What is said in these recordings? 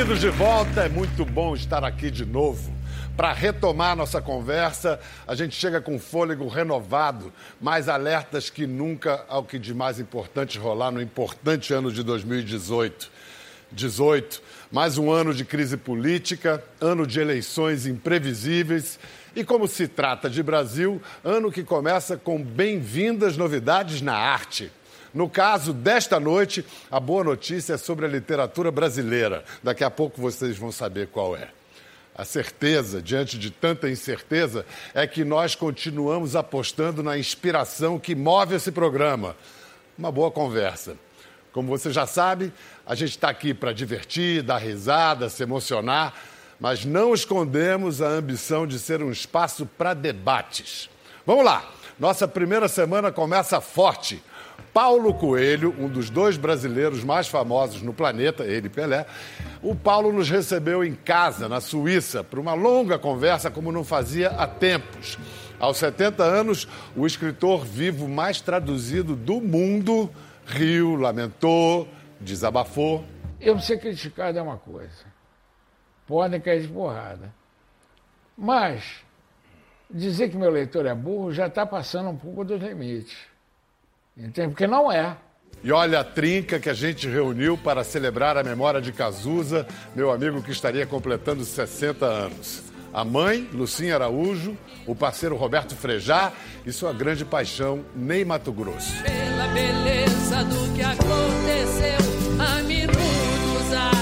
Bem-vindos de volta, é muito bom estar aqui de novo. Para retomar nossa conversa, a gente chega com fôlego renovado, mais alertas que nunca ao que de mais importante rolar no importante ano de 2018. 18, mais um ano de crise política, ano de eleições imprevisíveis e, como se trata de Brasil, ano que começa com bem-vindas novidades na arte. No caso desta noite, a boa notícia é sobre a literatura brasileira. Daqui a pouco vocês vão saber qual é. A certeza, diante de tanta incerteza, é que nós continuamos apostando na inspiração que move esse programa. Uma boa conversa. Como você já sabe, a gente está aqui para divertir, dar risada, se emocionar, mas não escondemos a ambição de ser um espaço para debates. Vamos lá! Nossa primeira semana começa forte. Paulo Coelho, um dos dois brasileiros mais famosos no planeta, ele Pelé, o Paulo nos recebeu em casa, na Suíça, para uma longa conversa como não fazia há tempos. Aos 70 anos, o escritor vivo mais traduzido do mundo riu, lamentou, desabafou. Eu ser criticado é uma coisa. Podem cair de porrada. Mas dizer que meu leitor é burro já está passando um pouco dos limites. Entende? Porque não é. E olha a trinca que a gente reuniu para celebrar a memória de Cazuza, meu amigo que estaria completando 60 anos. A mãe, Lucinha Araújo, o parceiro Roberto Frejá e sua grande paixão, Ney Mato Grosso. Pela beleza do que aconteceu há minutos atrás.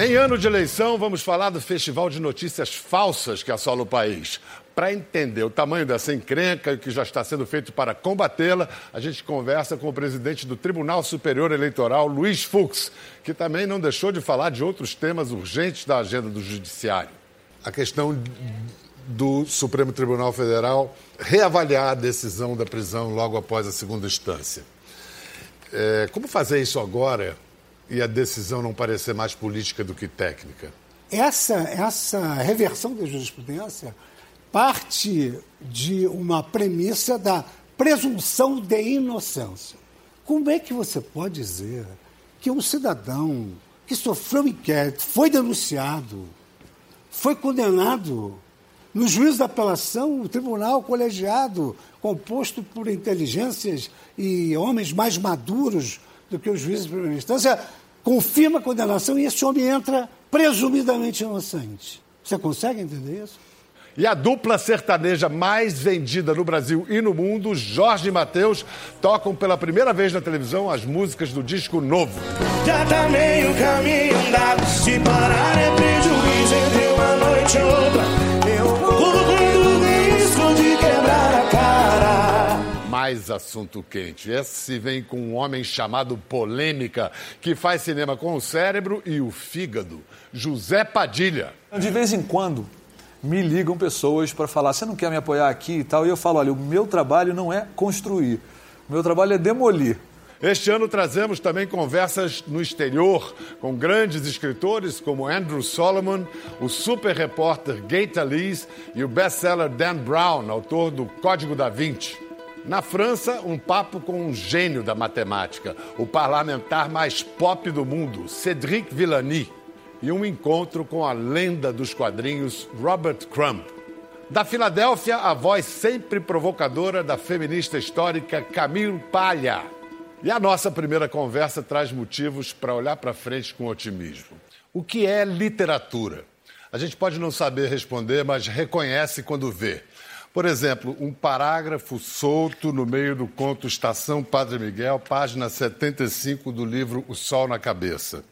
Em ano de eleição, vamos falar do festival de notícias falsas que assola o país. Para entender o tamanho dessa encrenca e o que já está sendo feito para combatê-la, a gente conversa com o presidente do Tribunal Superior Eleitoral, Luiz Fux, que também não deixou de falar de outros temas urgentes da agenda do Judiciário. A questão do Supremo Tribunal Federal reavaliar a decisão da prisão logo após a segunda instância. É, como fazer isso agora e a decisão não parecer mais política do que técnica? Essa, essa reversão da jurisprudência parte de uma premissa da presunção de inocência. Como é que você pode dizer que um cidadão que sofreu inquérito, foi denunciado, foi condenado no juízo da apelação, o tribunal colegiado, composto por inteligências e homens mais maduros do que os juízes de primeira instância, confirma a condenação e esse homem entra presumidamente inocente. Você consegue entender isso? E a dupla sertaneja mais vendida no Brasil e no mundo, Jorge e Matheus, tocam pela primeira vez na televisão as músicas do disco novo. Já tá meio caminho andado, se parar é prejuízo entre uma noite e outra. Eu corro risco de quebrar a cara. Mais assunto quente. Esse vem com um homem chamado Polêmica, que faz cinema com o cérebro e o fígado. José Padilha. De vez em quando, me ligam pessoas para falar: você não quer me apoiar aqui e tal? E eu falo: olha, o meu trabalho não é construir, o meu trabalho é demolir. Este ano trazemos também conversas no exterior com grandes escritores como Andrew Solomon, o super repórter Gaita Lees e o best-seller Dan Brown, autor do Código da Vinci. Na França, um papo com um gênio da matemática, o parlamentar mais pop do mundo, Cédric Villani e um encontro com a lenda dos quadrinhos Robert Crumb. Da Filadélfia, a voz sempre provocadora da feminista histórica Camille Palha. E a nossa primeira conversa traz motivos para olhar para frente com otimismo. O que é literatura? A gente pode não saber responder, mas reconhece quando vê. Por exemplo, um parágrafo solto no meio do conto Estação Padre Miguel, página 75 do livro O Sol na Cabeça.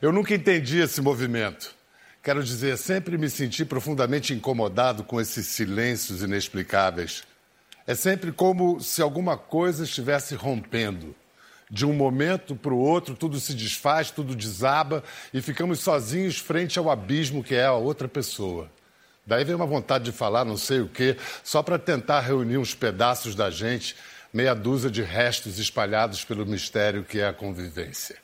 Eu nunca entendi esse movimento. Quero dizer, sempre me senti profundamente incomodado com esses silêncios inexplicáveis. É sempre como se alguma coisa estivesse rompendo. De um momento para o outro, tudo se desfaz, tudo desaba e ficamos sozinhos frente ao abismo que é a outra pessoa. Daí vem uma vontade de falar não sei o quê, só para tentar reunir uns pedaços da gente, meia dúzia de restos espalhados pelo mistério que é a convivência.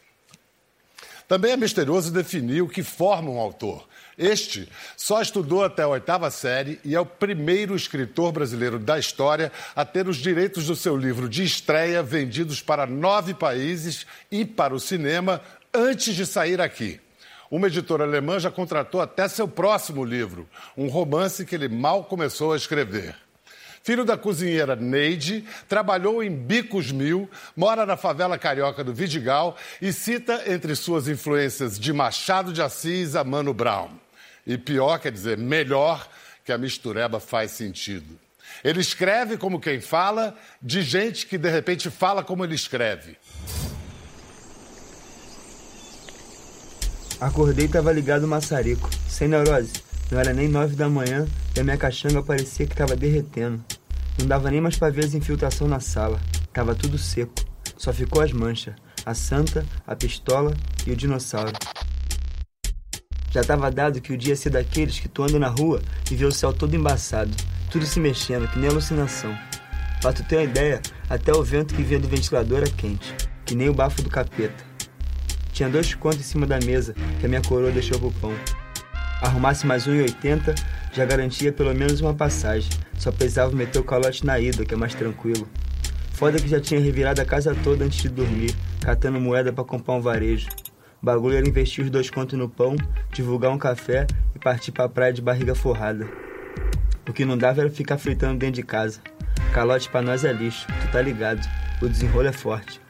Também é misterioso definir o que forma um autor. Este só estudou até a oitava série e é o primeiro escritor brasileiro da história a ter os direitos do seu livro de estreia vendidos para nove países e para o cinema antes de sair aqui. Uma editora alemã já contratou até seu próximo livro, um romance que ele mal começou a escrever. Filho da cozinheira Neide, trabalhou em Bicos Mil, mora na favela carioca do Vidigal e cita entre suas influências de Machado de Assis a Mano Brown. E pior, quer dizer, melhor, que a mistureba faz sentido. Ele escreve como quem fala, de gente que de repente fala como ele escreve. Acordei e tava ligado o maçarico, sem neurose. Não era nem nove da manhã e a minha caixanga parecia que tava derretendo. Não dava nem mais pra ver as infiltração na sala. Tava tudo seco. Só ficou as manchas. A santa, a pistola e o dinossauro. Já tava dado que o dia ia ser daqueles que tu anda na rua e vê o céu todo embaçado. Tudo se mexendo, que nem alucinação. Pra tu ter uma ideia, até o vento que vinha do ventilador era quente. Que nem o bafo do capeta. Tinha dois contos em cima da mesa que a minha coroa deixou pro pão. Arrumasse mais 1,80, já garantia pelo menos uma passagem. Só precisava meter o calote na ida, que é mais tranquilo. Foda que já tinha revirado a casa toda antes de dormir, catando moeda para comprar um varejo. O bagulho era investir os dois contos no pão, divulgar um café e partir pra praia de barriga forrada. O que não dava era ficar fritando dentro de casa. Calote pra nós é lixo, tu tá ligado. O desenrolo é forte.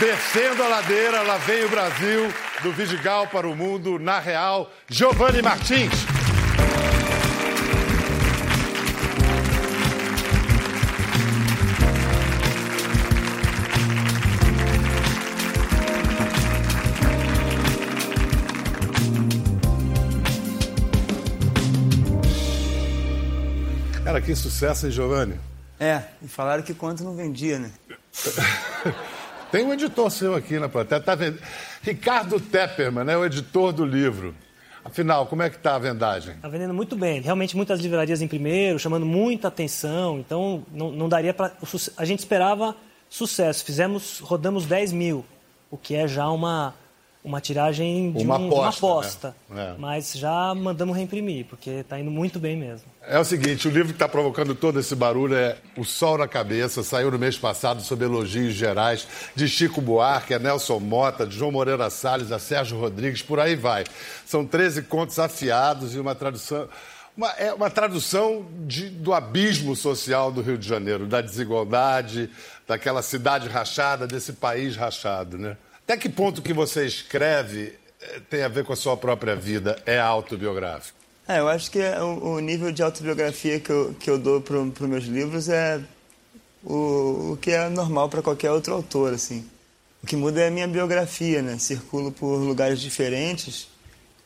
Descendo a ladeira, lá vem o Brasil, do Vidigal para o mundo, na real, Giovanni Martins. Cara, que sucesso, hein, Giovanni? É, e falaram que quanto não vendia, né? Tem um editor seu aqui na plateia. Tá vend... Ricardo Tepperman, né, o editor do livro. Afinal, como é que está a vendagem? Está vendendo muito bem. Realmente muitas livrarias em primeiro, chamando muita atenção. Então, não, não daria para... A gente esperava sucesso. Fizemos, rodamos 10 mil, o que é já uma, uma tiragem de uma um, aposta. Uma aposta. Né? É. Mas já mandamos reimprimir, porque está indo muito bem mesmo. É o seguinte, o livro que está provocando todo esse barulho é O Sol na Cabeça, saiu no mês passado sob elogios gerais de Chico Buarque, a Nelson Mota, de João Moreira Salles, a Sérgio Rodrigues, por aí vai. São 13 contos afiados e uma tradução... Uma, é uma tradução de, do abismo social do Rio de Janeiro, da desigualdade, daquela cidade rachada, desse país rachado, né? Até que ponto que você escreve eh, tem a ver com a sua própria vida? É autobiográfico? É, eu acho que o, o nível de autobiografia que eu, que eu dou para os meus livros é o, o que é normal para qualquer outro autor, assim. O que muda é a minha biografia, né? Circulo por lugares diferentes,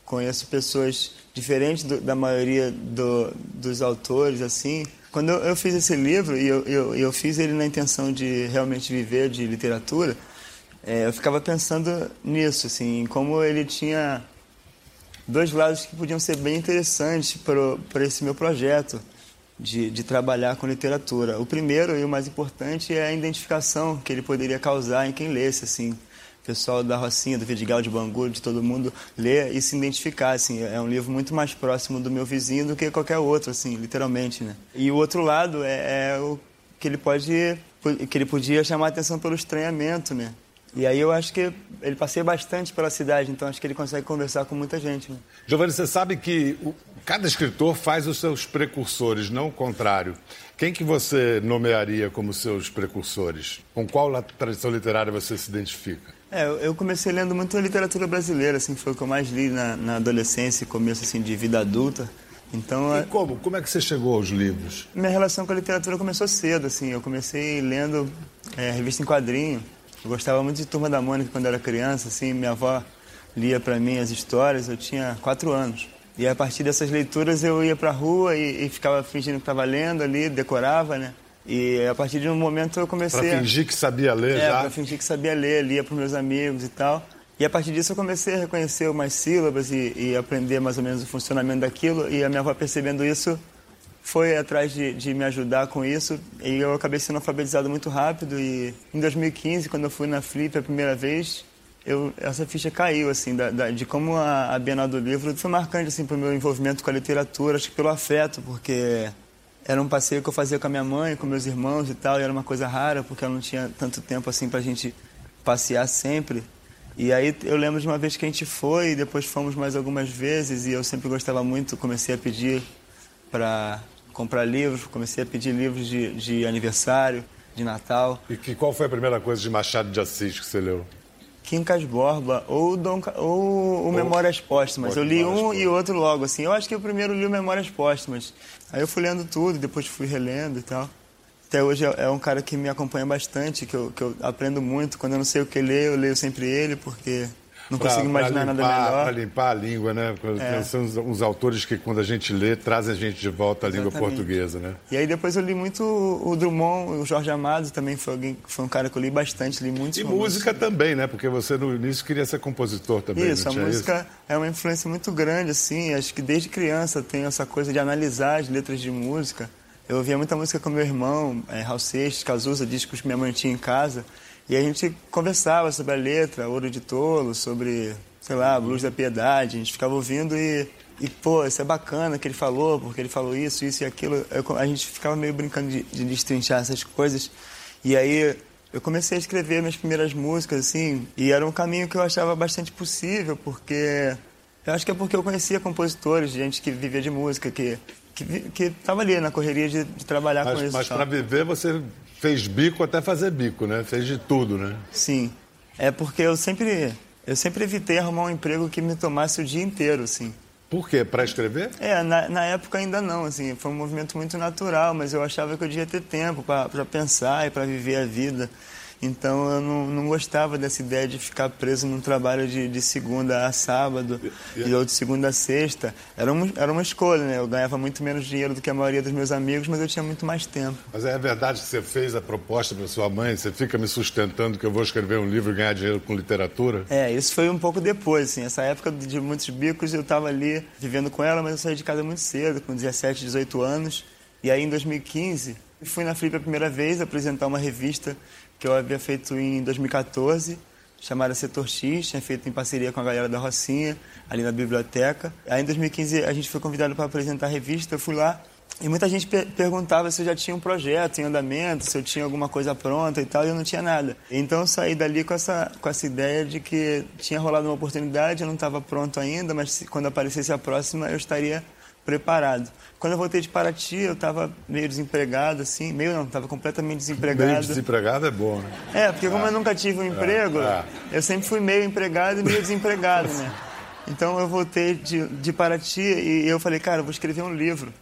conheço pessoas diferentes do, da maioria do, dos autores, assim. Quando eu, eu, fiz esse livro, e eu, eu, eu fiz ele na intenção de realmente viver de literatura, é, eu ficava pensando nisso, assim, como ele tinha dois lados que podiam ser bem interessantes para esse meu projeto de, de trabalhar com literatura. O primeiro e o mais importante é a identificação que ele poderia causar em quem lesse, assim, o pessoal da Rocinha, do Vidigal, de Bangu, de todo mundo ler e se identificar, assim, é um livro muito mais próximo do meu vizinho do que qualquer outro, assim, literalmente, né? E o outro lado é, é o que ele pode, que ele podia chamar atenção pelo estranhamento, né? E aí eu acho que ele passeia bastante pela cidade, então acho que ele consegue conversar com muita gente. Né? Giovanni, você sabe que o, cada escritor faz os seus precursores, não o contrário. Quem que você nomearia como seus precursores? Com qual tradição literária você se identifica? É, eu comecei lendo muito a literatura brasileira, assim, foi o que eu mais li na, na adolescência e começo assim, de vida adulta. Então, e como? Como é que você chegou aos livros? Minha relação com a literatura começou cedo, assim. Eu comecei lendo é, revista em quadrinho. Eu gostava muito de Turma da Mônica quando era criança, assim, minha avó lia para mim as histórias, eu tinha quatro anos. E a partir dessas leituras eu ia para a rua e, e, ficava fingindo que estava lendo ali, decorava, né? E a partir de um momento eu comecei pra fingir que sabia ler é, já? Pra fingir que sabia ler, lia para meus amigos e tal. E a partir disso eu comecei a reconhecer umas sílabas e, e aprender mais ou menos o funcionamento daquilo. E a minha avó percebendo isso, foi atrás de, de, me ajudar com isso e eu acabei sendo alfabetizado muito rápido e em 2015 quando eu fui na Flip a primeira vez eu, essa ficha caiu assim da, da, de como a, a, Bienal do Livro foi marcante assim para o meu envolvimento com a literatura acho que pelo afeto porque era um passeio que eu fazia com a minha mãe, com meus irmãos e tal, e era uma coisa rara, porque ela não tinha tanto tempo assim pra gente passear sempre. E aí eu lembro de uma vez que a gente foi, e depois fomos mais algumas vezes, e eu sempre gostava muito, comecei a pedir para comprar livros, comecei a pedir livros de, de aniversário, de Natal. E que, qual foi a primeira coisa de Machado de Assis que você leu? Quincas Borba ou, Dom, ou o Memórias Póstumas. Eu li um e outro logo, assim. Eu acho que eu primeiro li o Memórias Póstumas. Aí eu fui lendo tudo, depois fui relendo e tal. Até hoje é, é um cara que me acompanha bastante, que eu, que eu aprendo muito. Quando eu não sei o que ler, eu leio sempre ele, porque não Pra- consigo imaginar pra nada limpar- melhor. Pra limpar a língua, né? É. São uns, uns autores que, quando a gente lê, trazem a gente de volta à língua portuguesa, né? E aí depois eu li muito o Drummond, o Jorge Amado também foi alguém, foi um cara que eu li bastante, li muitos E romances. música também, né? Porque você no início queria ser compositor também, Isso, a música é uma influência muito grande, assim. Acho que desde criança tenho essa coisa de analisar as letras de música. Eu ouvia muita música com meu irmão, é, Raul Seixas, Cazuza, discos que minha mãe tinha em casa. E a gente conversava sobre a letra, Ouro de Tolo, sobre, sei lá, Blues da Piedade. A gente ficava ouvindo e, e pô, isso é bacana que ele falou, porque ele falou isso, isso e aquilo. Eu- a gente ficava meio brincando de, de destrinchar essas coisas. E aí eu comecei a escrever minhas primeiras músicas, assim, e era um caminho que eu achava bastante possível, porque eu acho que é porque eu conhecia compositores, gente que vivia de música, que que que estava ali na correria de, de trabalhar com Mas, isso. mas para viver você fez bico até fazer bico, né? Fez de tudo, né? Sim, é porque eu sempre eu sempre evitei arrumar um emprego que me tomasse o dia inteiro, assim. Por quê? Para escrever? É, na, na época ainda não, assim, foi um movimento muito natural, mas eu achava que eu devia ter tempo para pensar e para viver a vida. Então eu não, não gostava dessa ideia de ficar preso num trabalho de, de segunda a sábado e outro de segunda a sexta. Era uma, era uma escolha, né? Eu ganhava muito menos dinheiro do que a maioria dos meus amigos, mas eu tinha muito mais tempo. Mas é verdade que você fez a proposta para sua mãe, você fica me sustentando que eu vou escrever um livro e ganhar dinheiro com literatura? É, isso foi um pouco depois, assim. Essa época de muitos bicos eu estava ali vivendo com ela, mas eu saí de casa muito cedo, com 17, 18 anos. E aí em 2015, eu fui na Flip a primeira vez apresentar uma revista que eu havia feito em 2014, chamada Setor X, tinha feito em parceria com a galera da Rocinha, ali na biblioteca. Aí em 2015 a gente foi convidado para apresentar a revista, eu fui lá e muita gente per- perguntava se eu já tinha um projeto em andamento, se eu tinha alguma coisa pronta e tal, e eu não tinha nada. Então eu saí dali com essa, com essa ideia de que tinha rolado uma oportunidade, eu não estava pronto ainda, mas se- quando aparecesse a próxima eu estaria preparado. Quando eu voltei de Paraty, eu estava meio desempregado, assim, meio não, estava completamente desempregado. Meio desempregado é bom, né? É, porque como eu nunca tive um emprego, é. eu sempre fui meio empregado e meio desempregado, né? Então eu voltei de, de Paraty e eu falei, cara, eu vou escrever um livro.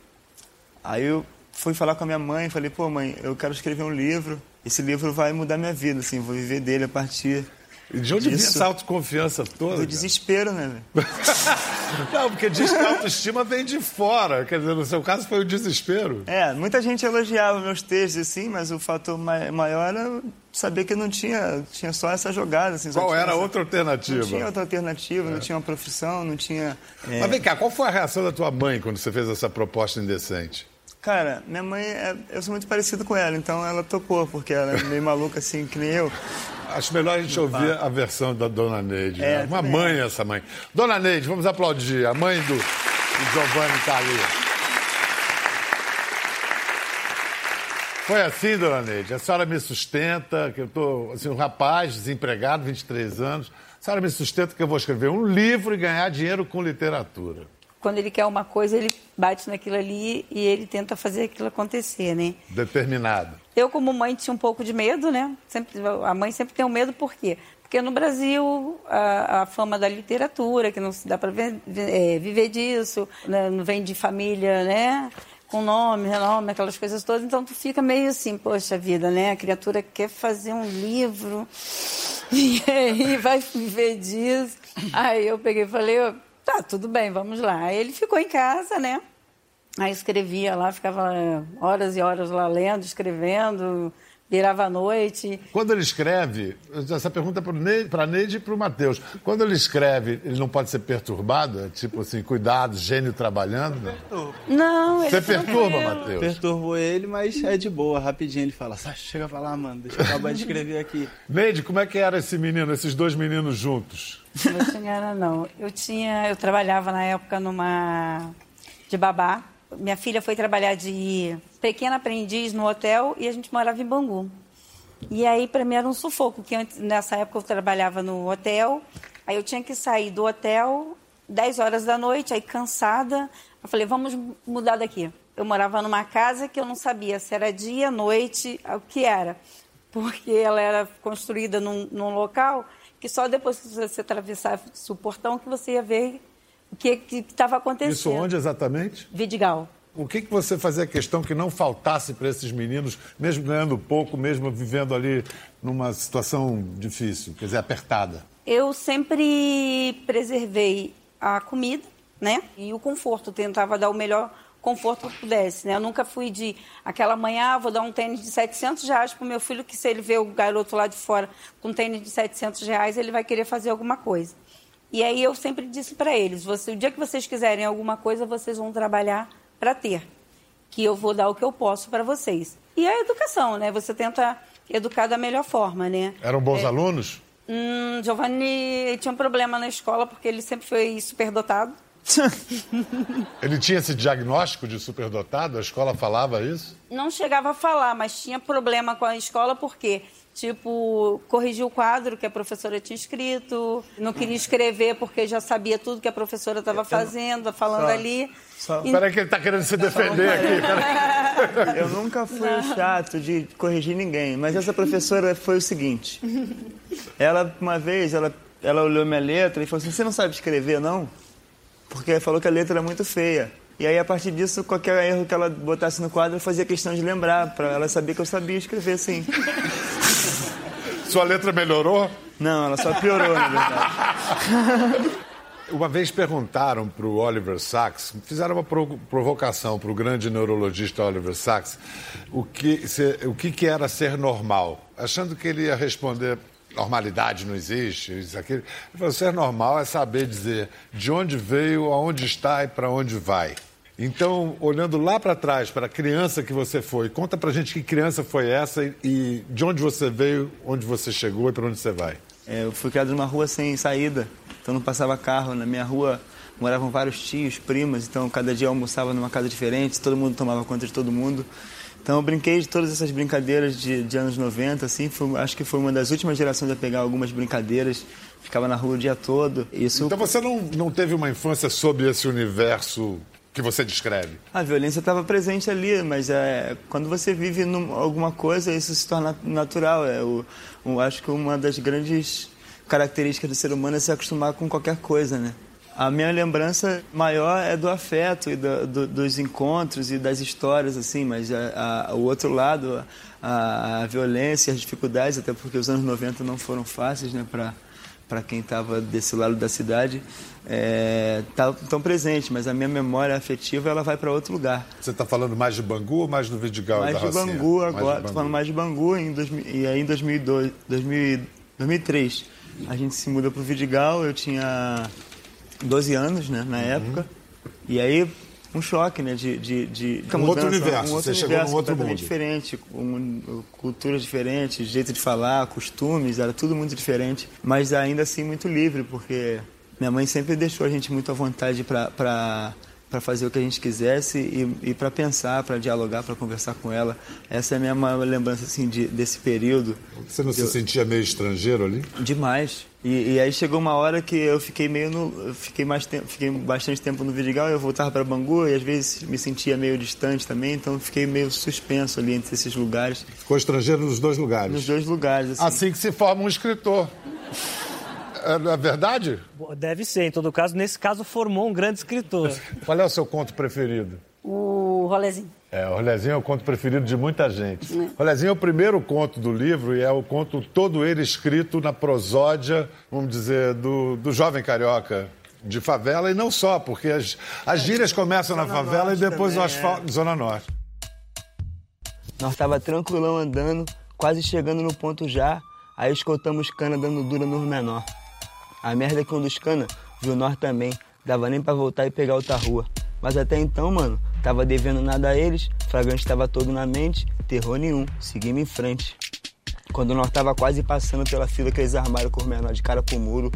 Aí eu fui falar com a minha mãe, falei, pô mãe, eu quero escrever um livro. Esse livro vai mudar minha vida, assim, vou viver dele a partir de onde vinha Isso. essa autoconfiança toda? do desespero, né? Não, porque diz que a autoestima vem de fora. Quer dizer, no seu caso foi o desespero. É, muita gente elogiava meus textos, assim, mas o fator mai- maior era saber que não tinha, tinha só essa jogada. Assim, Qual era essa- outra alternativa? Não tinha outra alternativa, não tinha uma profissão, não tinha... é, Mas vem cá, qual foi a reação da tua mãe quando você fez essa proposta indecente? Cara, minha mãe, é, eu sou muito parecido com ela, então ela topou, porque ela é meio maluca assim, que nem eu. Acho melhor a gente ouvir a versão da Dona Neide. É, né? Uma também mãe essa mãe. Dona Neide, vamos aplaudir. A mãe do, do Giovanni está ali. Foi assim, Dona Neide. A senhora me sustenta, que eu estou, assim, um rapaz desempregado, 23 anos. A senhora me sustenta que eu vou escrever um livro e ganhar dinheiro com literatura. Quando ele quer uma coisa, ele bate naquilo ali e ele tenta fazer aquilo acontecer, né? Determinado. Eu, como mãe, tinha um pouco de medo, né? Sempre, a mãe sempre tem um medo, por quê? Porque no Brasil, a, a fama da literatura, que não se dá para viver disso, né? não vem de família, né? Com nome, renome, aquelas coisas todas. Então, tu fica meio assim, poxa vida, né? A criatura quer fazer um livro e aí vai viver disso. Aí eu peguei e falei, ó, tá, tudo bem, vamos lá. Aí ele ficou em casa, né? Aí escrevia lá, ficava horas e horas lá lendo, escrevendo, virava a noite. Quando ele escreve, essa pergunta é para a Neide e para o Matheus. Quando ele escreve, ele não pode ser perturbado? É tipo assim, cuidado, gênio trabalhando? Não. Não, ele Você é perturba. Matheus? Perturbou ele, mas é de boa, rapidinho ele fala, chega pra lá, mano, deixa eu acabar de escrever aqui. Neide, como é que era esse menino, esses dois meninos juntos? Não tinha, não. Eu tinha, eu trabalhava na época numa de babá minha filha foi trabalhar de pequena aprendiz no hotel e a gente morava em Bangu. E aí, para mim, era um sufoco, porque antes, nessa época eu trabalhava no hotel, aí eu tinha que sair do hotel 10 horas da noite, aí cansada. Eu falei, vamos mudar daqui. Eu morava numa casa que eu não sabia se era dia, noite, o que era. Porque ela era construída num, num local que só depois que você atravessasse o portão que você ia ver o que estava acontecendo. Isso onde exatamente? Vidigal. O que, que você fazia questão que não faltasse para esses meninos, mesmo ganhando pouco, mesmo vivendo ali numa situação difícil, quer dizer, apertada? Eu sempre preservei a comida, né? E o conforto, tentava dar o melhor conforto que pudesse, né? Eu nunca fui de aquela manhã, ah, vou dar um tênis de 700 reais para o meu filho, que se ele vê o garoto lá de fora com um tênis de 700 reais, ele vai querer fazer alguma coisa. E aí eu sempre disse para eles, você, o dia que vocês quiserem alguma coisa, vocês vão trabalhar para ter, que eu vou dar o que eu posso para vocês. E a educação, né? Você tenta educar da melhor forma, né? Eram bons é, alunos? Hum, Giovanni tinha um problema na escola porque ele sempre foi superdotado. ele tinha esse diagnóstico de superdotado? A escola falava isso? Não chegava a falar, mas tinha problema com a escola porque Tipo, corrigir o quadro que a professora tinha escrito, não queria escrever porque já sabia tudo que a professora estava fazendo, falando só, ali. Só... E... Peraí que ele está querendo se defender aqui. Eu nunca fui não. chato de corrigir ninguém, mas essa professora foi o seguinte. Ela, uma vez, ela, ela olhou minha letra e falou assim, você não sabe escrever, não? Porque falou que a letra era muito feia. E aí, a partir disso, qualquer erro que ela botasse no quadro, eu fazia questão de lembrar, para ela saber que eu sabia escrever, sim. Sua letra melhorou? Não, ela só piorou, na verdade. Uma vez perguntaram para o Oliver Sacks, fizeram uma provocação para o grande neurologista Oliver Sacks, o que, se, o que, que era ser normal, achando que ele ia responder normalidade não existe, isso, aquilo. Ele falou, ser normal é saber dizer de onde veio, aonde está e para onde vai. Então, olhando lá para trás, para a criança que você foi, conta para gente que criança foi essa e, e de onde você veio, onde você chegou e para onde você vai. É, eu fui criado numa rua sem saída, então não passava carro. Na minha rua moravam vários tios, primas, então cada dia eu almoçava numa casa diferente, todo mundo tomava conta de todo mundo. Então eu brinquei de todas essas brincadeiras de, de anos 90, assim, foi, acho que foi uma das últimas gerações a pegar algumas brincadeiras, ficava na rua o dia todo. Isso... Então você não, não teve uma infância sob esse universo que você descreve? A violência estava presente ali, mas é, quando você vive num, alguma coisa, isso se torna natural. É, eu, eu acho que uma das grandes características do ser humano é se acostumar com qualquer coisa, né? A minha lembrança maior é do afeto e do, do, dos encontros e das histórias, assim, mas a, a, o outro lado, a, a violência, as dificuldades, até porque os anos 90 não foram fáceis, né, para para quem estava desse lado da cidade, é, tá tão presente, mas a minha memória afetiva ela vai para outro lugar. Você está falando mais de Bangu ou mais do Vidigal mais da de Bangu agora, estou falando mais de Bangu em dois, e aí em 2002, 2000, 2003 a gente se muda para o Vidigal, eu tinha 12 anos né, na uhum. época, e aí um choque, né? De, de, de, um outro universo. Um outro Você universo chegou num outro mundo. diferente, com culturas diferentes, jeito de falar, costumes, era tudo muito diferente, mas ainda assim muito livre, porque minha mãe sempre deixou a gente muito à vontade para para fazer o que a gente quisesse e, e para pensar, para dialogar, para conversar com ela. Essa é a minha maior lembrança assim, de, desse período. Você não se sentia meio estrangeiro ali? Demais. E, e, aí chegou uma hora que eu fiquei meio no, fiquei mais tempo, fiquei bastante tempo no Vidigal, eu voltava para Bangu e às vezes me sentia meio distante também, então fiquei meio suspenso ali entre esses lugares. Ficou estrangeiro nos dois lugares. Nos dois lugares. Assim, assim que se forma um escritor. É, é verdade? Deve ser. Em todo caso, nesse caso, formou um grande escritor. Qual é o seu conto preferido? O Rolezinho. É, o Rolezinho é o conto preferido de muita gente. É. É o primeiro conto do livro e é o conto todo ele escrito na prosódia, vamos dizer, do, do jovem carioca de favela e não só, porque as, as gírias começam na favela e depois no asfalto, é. Zona Norte. Nós tava tranquilão andando, quase chegando no ponto já, aí escoltamos cana dando dura no menor. A merda é que um dos cana viu nós também. Dava nem pra voltar e pegar outra rua. Mas até então, mano, tava devendo nada a eles, flagrante tava todo na mente, terror nenhum, seguimos em frente. Quando nós tava quase passando pela fila que eles armaram com o menor de cara pro muro,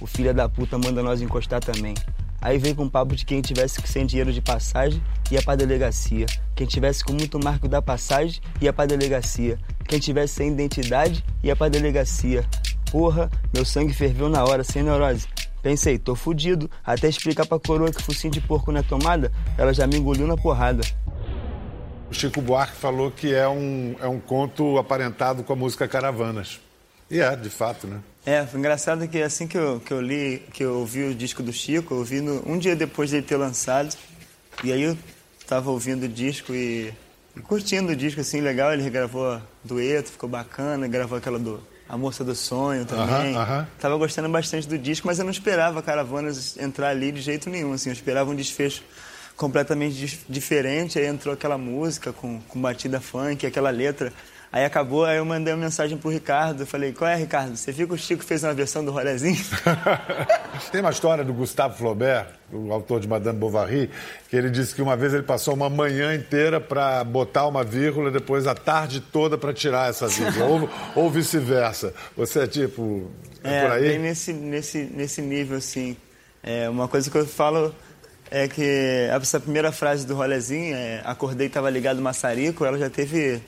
o filho da puta manda nós encostar também. Aí vem com o papo de quem tivesse sem dinheiro de passagem ia pra delegacia. Quem tivesse com muito marco da passagem ia pra delegacia. Quem tivesse sem identidade ia pra delegacia. Porra, meu sangue ferveu na hora, sem neurose. Pensei, tô fudido. Até explicar pra coroa que focinho de porco na tomada, ela já me engoliu na porrada. O Chico Buarque falou que é um, é um conto aparentado com a música Caravanas. E é, de fato, né? É, foi engraçado que assim que eu, que eu li, que eu ouvi o disco do Chico, eu ouvi no, um dia depois dele ter lançado. E aí eu tava ouvindo o disco e, e curtindo o disco, assim, legal. Ele regravou dueto, ficou bacana, gravou aquela do A Moça do Sonho também. Aham, aham. Tava gostando bastante do disco, mas eu não esperava Caravanas entrar ali de jeito nenhum, assim. Eu esperava um desfecho completamente dif- diferente. Aí entrou aquela música com, com batida funk, aquela letra. Aí acabou, aí eu mandei uma mensagem pro Ricardo. Falei, qual é, Ricardo? Você viu que o Chico fez uma versão do Rolezinho? Tem uma história do Gustave Flaubert, o autor de Madame Bovary, que ele disse que uma vez ele passou uma manhã inteira para botar uma vírgula, depois a tarde toda para tirar essa vírgula, ou, ou vice-versa. Você é tipo, é, por bem aí? nesse, nesse, nesse nível, assim. É, uma coisa que eu falo é que essa primeira frase do Rolezinho, é, acordei e estava ligado maçarico, ela já teve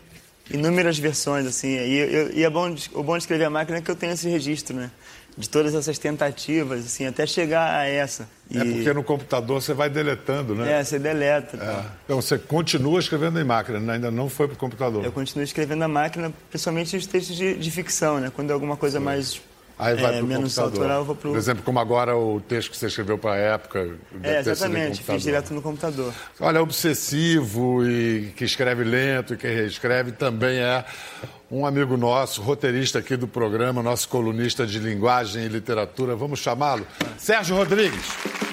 inúmeras versões, assim. E, eu- e é bom, o bom de escrever a máquina é que eu tenho esse registro, né? De todas essas tentativas, assim, até chegar a essa. E, É porque no computador você vai deletando, né? É, você deleta. É. tal. Então você continua escrevendo em máquina, né? ainda não foi para o computador. Eu continuo escrevendo a máquina, principalmente os textos de, de ficção, né? Quando é alguma coisa mais Aí vai é, pro menos computador. pro... Por exemplo, como agora o texto que você escreveu para a época. É, exatamente, fiz direto no computador. Olha, obsessivo e que escreve lento e que reescreve também é um amigo nosso, roteirista aqui do programa, nosso colunista de linguagem e literatura. Vamos chamá-lo? Sérgio Rodrigues.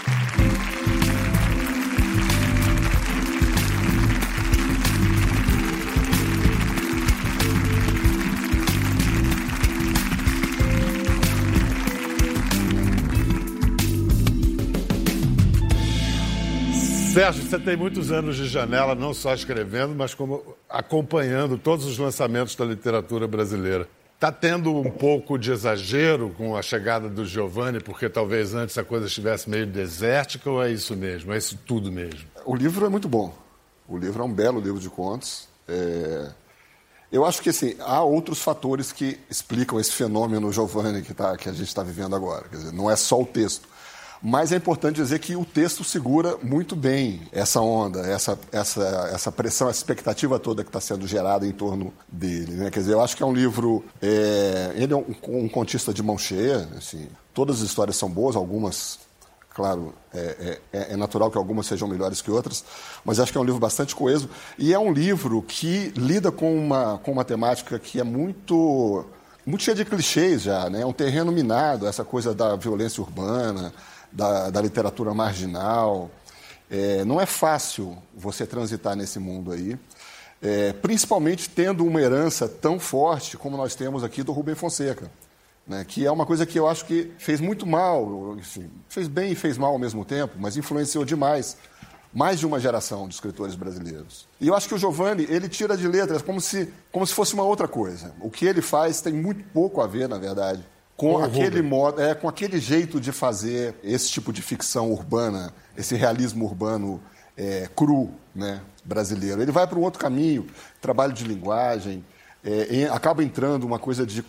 Sérgio, você tem muitos anos de janela, não só escrevendo, mas como acompanhando todos os lançamentos da literatura brasileira. Está tendo um pouco de exagero com a chegada do Giovanni, porque talvez antes a coisa estivesse meio desértica, ou é isso mesmo? É isso tudo mesmo? O livro é muito bom. O livro é um belo livro de contos. É, Eu acho que assim, há outros fatores que explicam esse fenômeno Giovanni que, tá, que a gente está vivendo agora. Quer dizer, não é só o texto. Mas é importante dizer que o texto segura muito bem essa onda, essa, essa, essa pressão, essa expectativa toda que está sendo gerada em torno dele. Né? Quer dizer, eu acho que é um livro. é, ele é um, um contista de mão cheia. Assim, todas as histórias são boas, algumas Claro, é, é- é natural que algumas sejam melhores que outras, mas acho que é um livro bastante coeso. E é um livro que lida com uma, com uma temática que é muito, muito cheia de clichês já. Né? É um terreno minado, essa coisa da violência urbana, da, da literatura marginal. É, não é fácil você transitar nesse mundo aí, é, principalmente tendo uma herança tão forte como nós temos aqui do Rubem Fonseca né, que é uma coisa que eu acho que fez muito mal, enfim, fez bem e fez mal ao mesmo tempo, mas influenciou demais mais de uma geração de escritores brasileiros. E eu acho que o Giovanni, ele tira de letras como se, como se fosse uma outra coisa. O que ele faz tem muito pouco a ver, na verdade, com, aquele Rubem. modo, é, com aquele jeito de fazer esse tipo de ficção urbana, esse realismo urbano é, cru, né, brasileiro. Ele vai para um outro caminho, trabalho de linguagem, é, e acaba entrando uma coisa de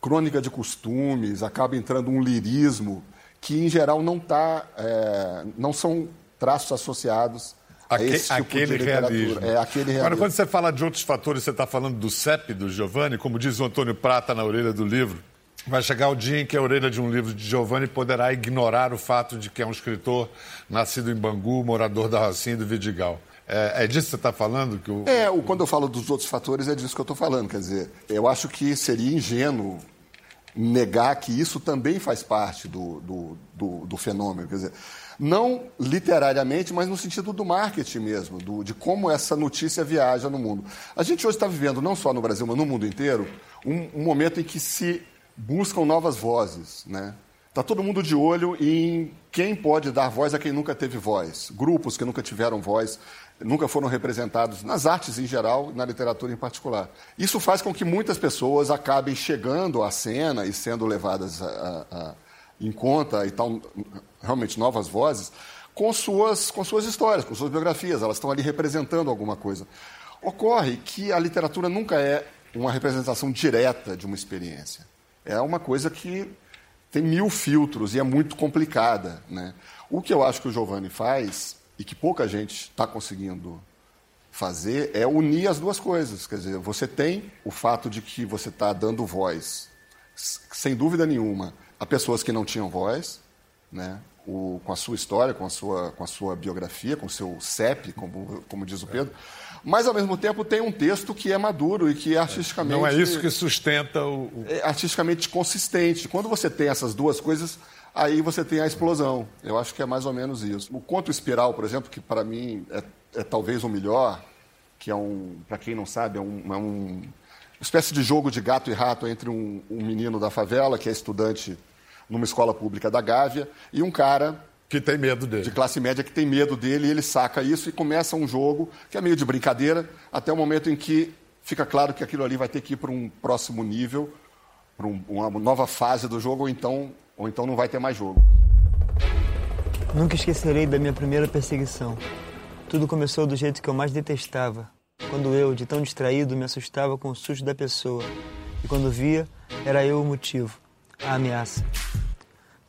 crônica de costumes, acaba entrando um lirismo que, em geral, não tá, é, não são traços associados a Aque- esse tipo aquele de literatura. realismo. É, aquele Agora, realismo. quando você fala de outros fatores, você está falando do CEP, do Giovanni, como diz o Antônio Prata na orelha do livro. Vai chegar o dia em que a orelha de um livro de Giovanni poderá ignorar o fato de que é um escritor nascido em Bangu, morador da Rocinha e do Vidigal. É, é disso que você está falando? Que o... É, o- quando eu falo dos outros fatores, é disso que eu estou falando. Quer dizer, eu acho que seria ingênuo negar que isso também faz parte do, do, do, do fenômeno. Quer dizer, não literariamente, mas no sentido do marketing mesmo, do, de como essa notícia viaja no mundo. A gente hoje está vivendo, não só no Brasil, mas no mundo inteiro, um, um momento em que se buscam novas vozes. Né? Está todo mundo de olho em quem pode dar voz a quem nunca teve voz. Grupos que nunca tiveram voz, nunca foram representados nas artes em geral, na literatura em particular. Isso faz com que muitas pessoas acabem chegando à cena e sendo levadas a, a- a- em conta e tal, realmente novas vozes, com suas, com suas histórias, com suas biografias, elas estão ali representando alguma coisa. Ocorre que a literatura nunca é uma representação direta de uma experiência. É uma coisa que tem mil filtros e é muito complicada. Né? O que eu acho que o Giovanni faz, e que pouca gente está conseguindo fazer, é unir as duas coisas. Quer dizer, você tem o fato de que você está dando voz, sem dúvida nenhuma, a pessoas que não tinham voz, né? O, com a sua história, com a sua, com a sua biografia, com o seu CEP, como, como diz o Pedro. Mas, ao mesmo tempo, tem um texto que é maduro e que é artisticamente. Não é isso que sustenta o. É artisticamente consistente. Quando você tem essas duas coisas, aí você tem a explosão. Eu acho que é mais ou menos isso. O conto espiral, por exemplo, que para mim é, é, talvez o melhor, que é um, para quem não sabe, é um, é um uma espécie de jogo de gato e rato entre um, um menino da favela, que é estudante numa escola pública da Gávea, e um cara que tem medo dele. De classe média que tem medo dele, e ele saca isso e começa um jogo que é meio de brincadeira, até o momento em que fica claro que aquilo ali vai ter que ir para um próximo nível, para um, uma nova fase do jogo, ou então, ou então não vai ter mais jogo. Nunca esquecerei da minha primeira perseguição. Tudo começou do jeito que eu mais detestava, quando eu, de tão distraído, me assustava com o susto da pessoa. E quando via, era eu o motivo a ameaça.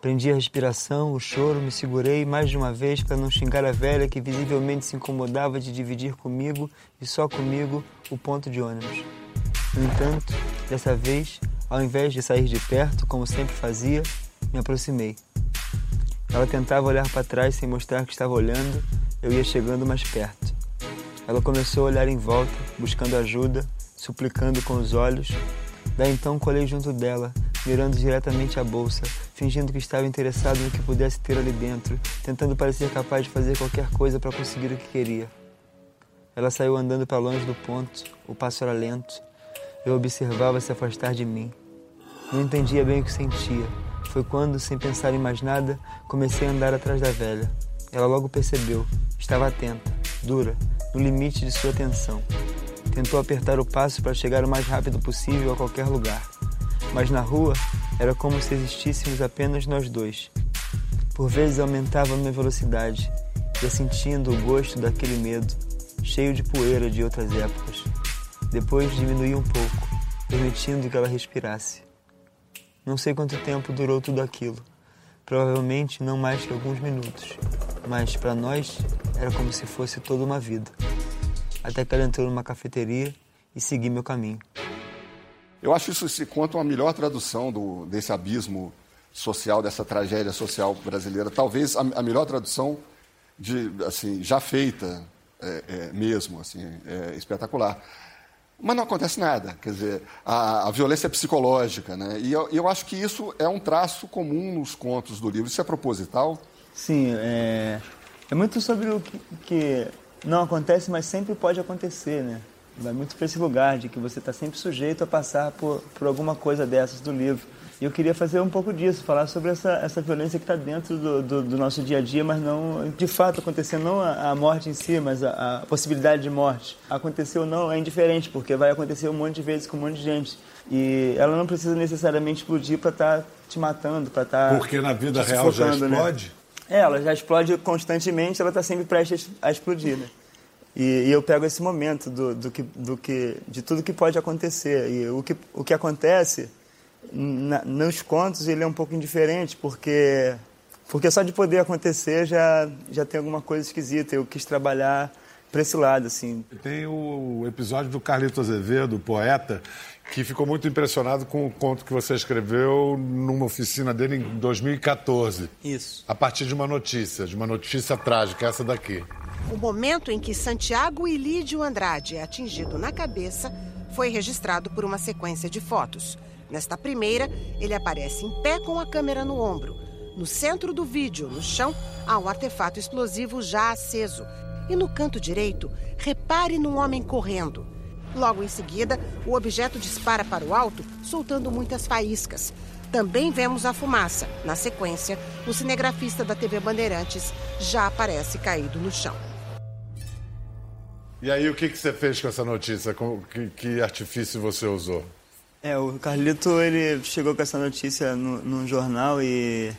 Prendi a respiração, o choro, me segurei mais de uma vez para não xingar a velha que visivelmente se incomodava de dividir comigo e só comigo o ponto de ônibus. No entanto, dessa vez, ao invés de sair de perto, como sempre fazia, me aproximei. Ela tentava olhar para trás sem mostrar que estava olhando, eu ia chegando mais perto. Ela começou a olhar em volta, buscando ajuda, suplicando com os olhos. Daí então colei junto dela, mirando diretamente a bolsa, fingindo que estava interessado no que pudesse ter ali dentro, tentando parecer capaz de fazer qualquer coisa para conseguir o que queria. Ela saiu andando para longe do ponto, o passo era lento. Eu observava se afastar de mim. Não entendia bem o que sentia. Foi quando, sem pensar em mais nada, comecei a andar atrás da velha. Ela logo percebeu. Estava atenta, dura, no limite de sua atenção. Tentou apertar o passo para chegar o mais rápido possível a qualquer lugar mas na rua era como se existíssemos apenas nós dois. Por vezes aumentava minha velocidade, sentindo o gosto daquele medo, cheio de poeira de outras épocas. Depois diminuía um pouco, permitindo que ela respirasse. Não sei quanto tempo durou tudo aquilo. Provavelmente não mais que alguns minutos, mas para nós era como se fosse toda uma vida. Até que ela entrou numa cafeteria e segui meu caminho. Eu acho isso se conta uma melhor tradução do, desse abismo social, dessa tragédia social brasileira. Talvez a, a melhor tradução de, assim, já feita é, é, mesmo, assim, é espetacular. Mas não acontece nada, quer dizer, a, a violência é psicológica, né? E eu, eu, acho que isso é um traço comum nos contos do livro. Isso é proposital? Sim, é, é muito sobre o que, que não acontece, mas sempre pode acontecer, né? vai muito para esse lugar de que você está sempre sujeito a passar por, por alguma coisa dessas do livro. E eu queria fazer um pouco disso, falar sobre essa, essa violência que está dentro do, do, do, nosso dia a dia, mas não de fato acontecendo, não a, a morte em si, mas a, a, possibilidade de morte. Aconteceu ou não é indiferente, porque vai acontecer um monte de vezes com um monte de gente. E ela não precisa necessariamente explodir para estar tá te matando, para estar. Tá porque na vida real já né? explode? Né? É, ela já explode constantemente, ela está sempre prestes a explodir, né? E, e, eu pego esse momento do, do, que, do que, de tudo que pode acontecer. E o que, o que acontece na, nos contos ele é um pouco indiferente, porque, porque só de poder acontecer já, já tem alguma coisa esquisita. Eu quis trabalhar para esse lado. Assim. Tem o episódio do Carlito Azevedo, poeta, que ficou muito impressionado com o conto que você escreveu numa oficina dele em 2014. Isso. A partir de uma notícia, de uma notícia trágica, essa daqui. O momento em que Santiago Ilídio Andrade é atingido na cabeça foi registrado por uma sequência de fotos. Nesta primeira, ele aparece em pé com a câmera no ombro. No centro do vídeo, no chão, há um artefato explosivo já aceso. E no canto direito, repare num homem correndo. Logo em seguida, o objeto dispara para o alto, soltando muitas faíscas. Também vemos a fumaça. Na sequência, o cinegrafista da TV Bandeirantes já aparece caído no chão. E aí, o que, que você fez com essa notícia? Que, que artifício você usou? É, o Carlito, ele chegou com essa notícia no, num jornal e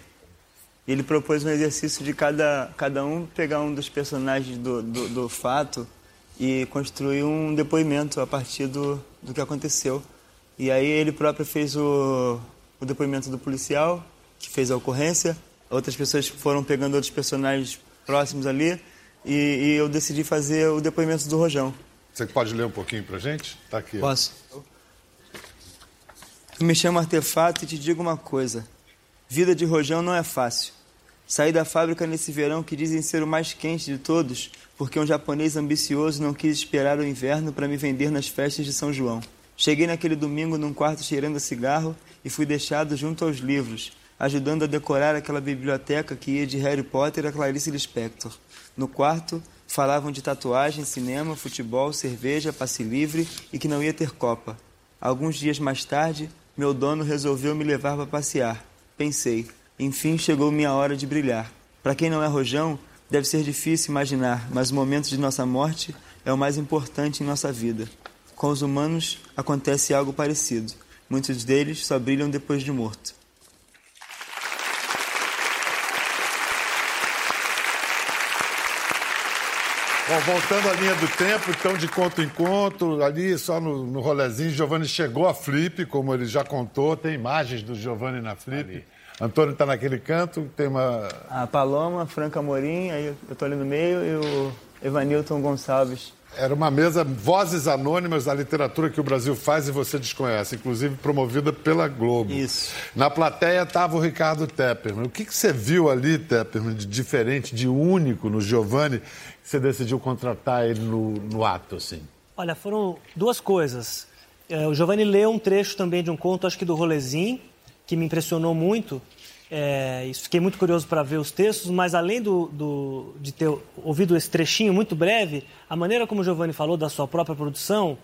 ele propôs um exercício de cada, cada um pegar um dos personagens do, do, do fato e construir um depoimento a partir do, do que aconteceu. E aí ele próprio fez o, o depoimento do policial, que fez a ocorrência, outras pessoas foram pegando outros personagens próximos ali, e, e eu decidi fazer o depoimento do Rojão. Você pode ler um pouquinho pra gente? Tá aqui. Posso? Eu me chamo Artefato e te digo uma coisa. Vida de rojão não é fácil. Saí da fábrica nesse verão que dizem ser o mais quente de todos, porque um japonês ambicioso não quis esperar o inverno para me vender nas festas de São João. Cheguei naquele domingo num quarto cheirando a cigarro e fui deixado junto aos livros, ajudando a decorar aquela biblioteca que ia de Harry Potter a Clarice Lispector. No quarto, falavam de tatuagem, cinema, futebol, cerveja, passe livre e que não ia ter Copa. Alguns dias mais tarde, meu dono resolveu me levar para passear. Pensei, enfim chegou minha hora de brilhar. Para quem não é rojão, deve ser difícil imaginar, mas o momento de nossa morte é o mais importante em nossa vida. Com os humanos acontece algo parecido. Muitos deles só brilham depois de morto. Bom, voltando à linha do tempo, então de conto em conto, ali só no, no rolezinho, Giovanni chegou a Flip, como ele já contou, tem imagens do Giovanni na Flip. Antônio está naquele canto, tem uma. A Paloma, Franca Morim, aí eu tô ali no meio, e o Evanilton Gonçalves. Era uma mesa Vozes Anônimas da literatura que o Brasil faz e você desconhece, inclusive promovida pela Globo. Isso. Na plateia estava o Ricardo Tepperman. O que, que você viu ali, Tepperman, de diferente, de único no Giovanni, que você decidiu contratar ele no, no ato, assim? Olha, foram duas coisas. É, o Giovanni leu um trecho também de um conto, acho que do Rolezinho, que me impressionou muito. É, fiquei muito curioso para ver os textos, mas além do, do- de ter ouvido esse trechinho muito breve, a maneira como o Giovanni falou da sua própria produção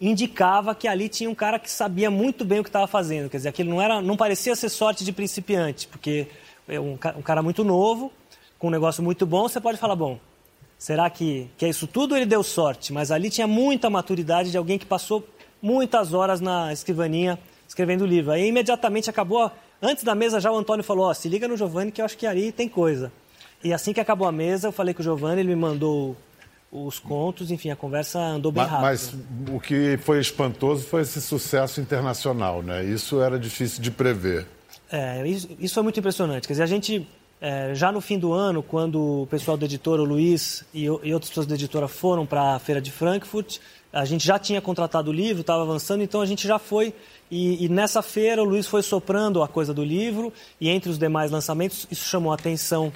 indicava que ali tinha um cara que sabia muito bem o que estava fazendo. Quer dizer, aquilo não, era, não parecia ser sorte de principiante, porque é um, um cara muito novo, com um negócio muito bom, você pode falar, bom, Será que, que é isso tudo ele deu sorte? Mas ali tinha muita maturidade de alguém que passou muitas horas na escrivaninha escrevendo o livro. Aí imediatamente acabou, antes da mesa já o Antônio falou, ó, se liga no Giovanni que eu acho que ali tem coisa. E assim que acabou a mesa, eu falei com o Giovanni, ele me mandou os contos, enfim, a conversa andou bem rápido. Mas o que foi espantoso foi esse sucesso internacional, né? Isso era difícil de prever. É, isso, isso foi muito impressionante. Quer dizer, a gente, é, já no fim do ano, quando o pessoal da editora, o Luiz e, e outras pessoas da editora foram para a feira de Frankfurt, a gente já tinha contratado o livro, estava avançando, então a gente já foi. E, e nessa feira, o Luiz foi soprando a coisa do livro, e entre os demais lançamentos, isso chamou a atenção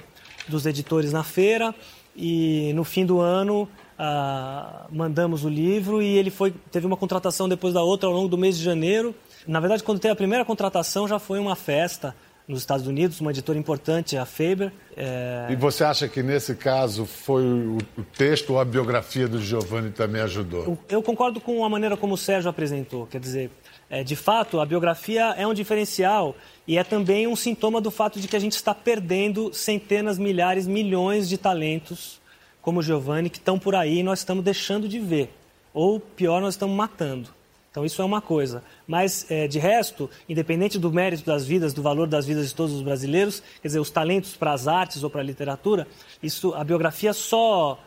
dos editores na feira. E no fim do ano, ah, mandamos o livro e ele foi, teve uma contratação depois da outra ao longo do mês de janeiro. Na verdade, quando teve a primeira contratação, já foi uma festa nos Estados Unidos, uma editora importante, a Faber. É, E você acha que nesse caso foi o, texto ou a biografia do Giovanni também ajudou? Eu- Eu concordo com a maneira como o Sérgio apresentou. Quer dizer, é, de fato, a biografia é um diferencial e é também um sintoma do fato de que a gente está perdendo centenas, milhares, milhões de talentos como o Giovanni que estão por aí e nós estamos deixando de ver. Ou pior, nós estamos matando. Então isso é uma coisa. Mas, é, de resto, independente do mérito das vidas, do valor das vidas de todos os brasileiros, quer dizer, os talentos para as artes ou para a literatura, isso, a biografia só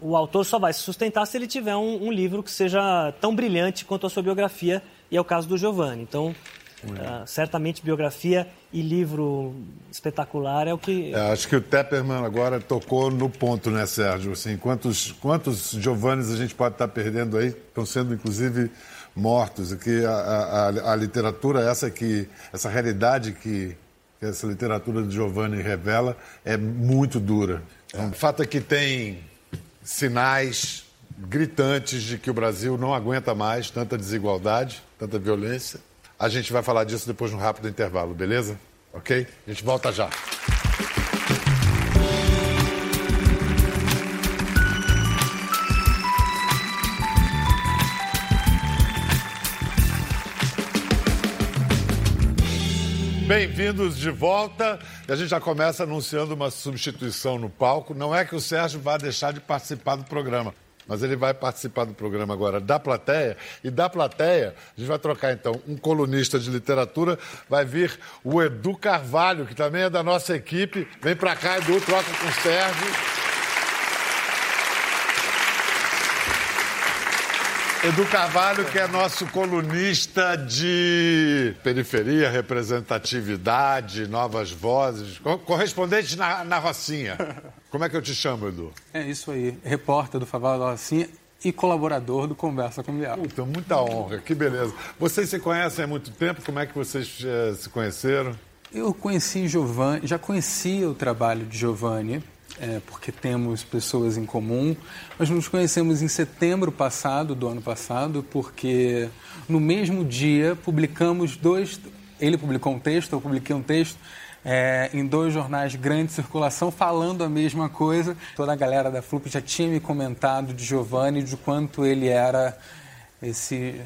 o, autor só vai se sustentar se ele tiver um, um livro que seja tão brilhante quanto a sua biografia, e é o caso do Giovanni. Então, ah, certamente biografia e livro espetacular é o que. É, acho que o Tepperman agora tocou no ponto, né, Sérgio? Assim, quantos, quantos Giovannis a gente pode estar perdendo aí? Estão sendo, inclusive, mortos. E que a, a- a- literatura, essa, que, essa realidade que, que essa literatura de Giovanni revela, é muito dura. O fato é que tem sinais gritantes de que o Brasil não aguenta mais tanta desigualdade, tanta violência. A gente vai falar disso depois no rápido intervalo, beleza? Ok? A gente volta já. Bem-vindos de volta. A gente já começa anunciando uma substituição no palco. Não é que o Sérgio vá deixar de participar do programa. Mas ele vai participar do programa agora da plateia. E da plateia, a gente vai trocar então um colunista de literatura, vai vir o Edu Carvalho, que também é da nossa equipe. Vem pra cá, Edu, troca com o Sérgio. Edu Carvalho, que é nosso colunista de periferia, representatividade, novas vozes, correspondente na, na Rocinha. Como é que eu te chamo, Edu? É isso aí, repórter do Favela da Rocinha e colaborador do Conversa com Bial. Puta, muita honra, que beleza. Vocês se conhecem há muito tempo? Como é que vocês uh, se conheceram? Eu conheci Giovanni, já conhecia o trabalho de Giovanni é, porque temos pessoas em comum. Nós nos conhecemos em setembro passado, do ano passado, porque no mesmo dia publicamos dois. Ele publicou um texto, eu publiquei um texto é, em dois jornais de grande circulação falando a mesma coisa. Toda a galera da Flup já tinha me comentado de Giovanni, de quanto ele era esse.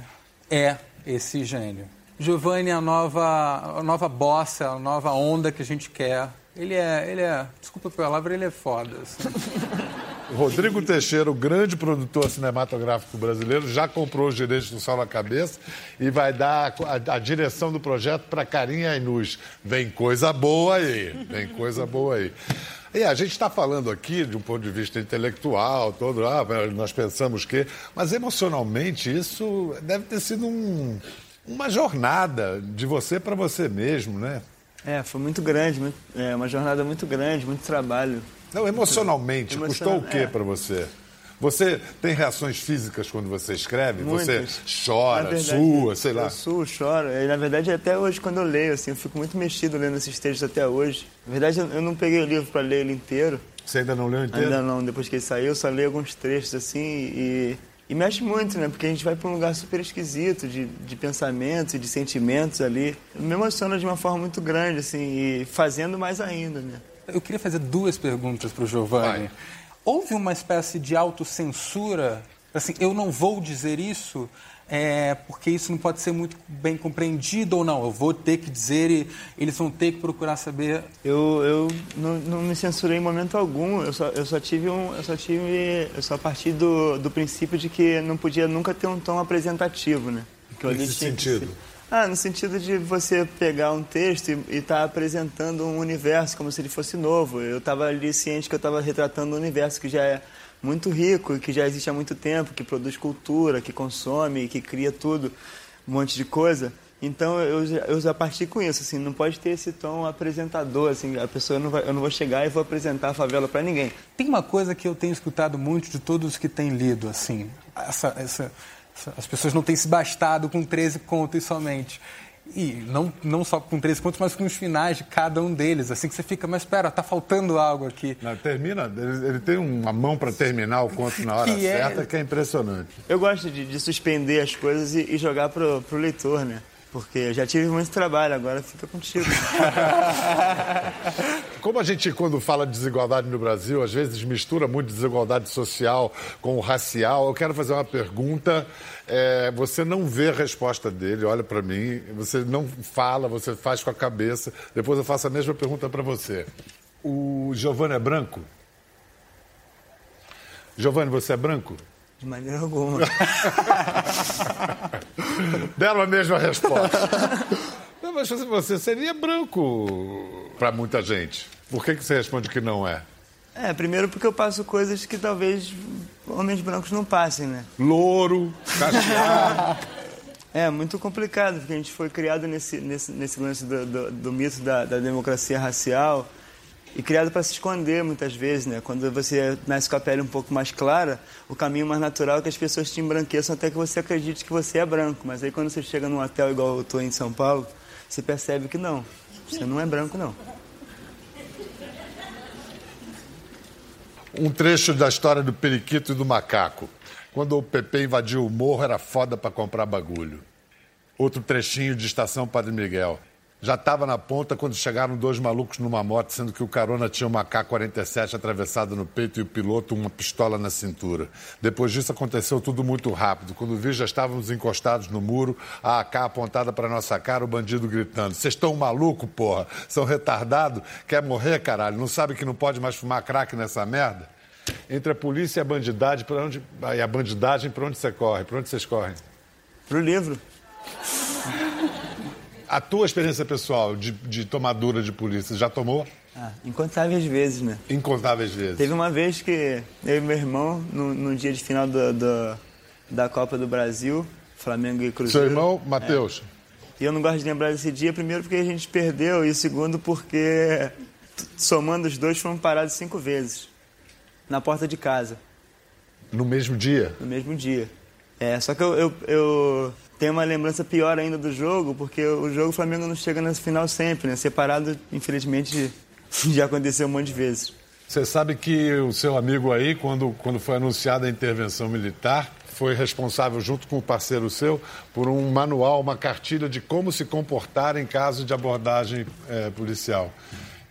é esse gênio. Giovanni é a nova, a nova bossa, a nova onda que a gente quer ele é, ele é, desculpa a palavra, ele é foda. Assim. Rodrigo Teixeira, o grande produtor cinematográfico brasileiro, já comprou os direitos do Sol na Cabeça e vai dar a, a direção do projeto para Carinha Ainus. Vem coisa boa aí, vem coisa boa aí. E a gente está falando aqui de um ponto de vista intelectual, todo, ah, nós pensamos que, mas emocionalmente isso deve ter sido um, uma jornada de você para você mesmo, né? É, foi muito grande, muito, é, uma jornada muito grande, muito trabalho. Não, emocionalmente, custou o quê é. para você? Você tem reações físicas quando você escreve? Muitas. Você chora, verdade, sua, sei lá? Eu suo, choro. E, na verdade, até hoje, quando eu leio, assim, eu fico muito mexido lendo esses textos até hoje. Na verdade, eu não peguei o livro para ler ele inteiro. Você ainda não leu inteiro? Ainda não. Depois que ele saiu, eu só li alguns trechos, assim, e e mexe muito, né? Porque a gente vai para um lugar super esquisito de, de pensamentos e de sentimentos ali. Me emociona de uma forma muito grande, assim, e fazendo mais ainda, né? Eu queria fazer duas perguntas para o Giovanni. Vai. Houve uma espécie de autocensura? Assim, eu não vou dizer isso é, porque isso não pode ser muito bem compreendido ou não. Eu vou ter que dizer e eles vão ter que procurar saber. Eu, eu não, não me censurei em momento algum. Eu só, eu só tive um, eu só tive, eu só parti do, do princípio de que não podia nunca ter um tom apresentativo, né? Que Nesse sentido. Ah, no sentido de você pegar um texto e estar tá apresentando um universo como se ele fosse novo. Eu estava ali ciente que eu estava retratando um universo que já é muito rico, que já existe há muito tempo, que produz cultura, que consome, que cria tudo, um monte de coisa. Então eu, eu já parti com isso, assim, não pode ter esse tom apresentador, assim, a pessoa não vai, eu não vou chegar e vou apresentar a favela para ninguém. Tem uma coisa que eu tenho escutado muito de todos que têm lido, assim, essa, essa, as pessoas não têm se bastado com 13 contos somente. E não, não só com três pontos, mas com os finais de cada um deles. Assim que você fica, mas espera, tá faltando algo aqui. Não, termina, ele, ele, tem uma mão para terminar o conto na hora que é certa, é... que é impressionante. Eu gosto de, de suspender as coisas e, e jogar pro, pro leitor, né? Porque eu já tive muito trabalho, agora fica contigo. Como a gente, quando fala de desigualdade no Brasil, às vezes mistura muito desigualdade social com racial, eu quero fazer uma pergunta. É, você não vê a resposta dele, olha para mim, você não fala, você faz com a cabeça. Depois eu faço a mesma pergunta para você. O Giovanni é branco? Giovanni, você é branco? De maneira alguma. Deram a mesma resposta. Não, mas você seria branco para muita gente. Por que, que você responde que não é? É, primeiro porque eu passo coisas que talvez homens brancos não passem, né? Louro, cacheado. É, muito complicado, porque a gente foi criado nesse, nesse, nesse lance do, do, do mito da, da democracia racial e criado para se esconder muitas vezes, né? Quando você nasce com a pele um pouco mais clara, o caminho mais natural é que as pessoas te embranqueçam até que você acredite que você é branco. Mas aí quando você chega num hotel igual eu estou em São Paulo, você percebe que não, você não é branco não. Um trecho da história do periquito e do macaco. Quando o Pepe invadiu o morro, era foda para comprar bagulho. Outro trechinho de Estação Padre Miguel. Já estava na ponta quando chegaram dois malucos numa moto, sendo que o carona tinha uma K-47 atravessada no peito e o piloto uma pistola na cintura. Depois disso aconteceu tudo muito rápido. Quando vi, já estávamos encostados no muro, a AK apontada para nossa cara, o bandido gritando: Vocês estão maluco, porra? São retardados? Quer morrer, caralho? Não sabe que não pode mais fumar crack nessa merda? Entre a polícia e a bandidagem, para onde e a bandidagem, para onde você corre? Para onde vocês correm? Pro livro. A tua experiência pessoal de, de tomadura de polícia, já tomou? Ah, incontáveis vezes, né? Incontáveis vezes. Teve uma vez que eu e meu irmão, no, no dia de final do, do- da Copa do Brasil, Flamengo e Cruzeiro. Seu irmão, Matheus. E eu não gosto de lembrar desse dia, primeiro porque a gente perdeu, e segundo porque, somando os dois, fomos parados cinco vezes. Na porta de casa, No mesmo dia? no mesmo dia. É, só que eu, eu, eu tenho uma lembrança pior ainda do jogo, porque o jogo o Flamengo não chega nesse final sempre, né? Separado, infelizmente, já aconteceu um monte de vezes. Você sabe que o seu amigo aí, quando, quando foi anunciada a intervenção militar, foi responsável, junto com o parceiro seu, por um manual, uma cartilha de como se comportar em caso de abordagem eh, policial.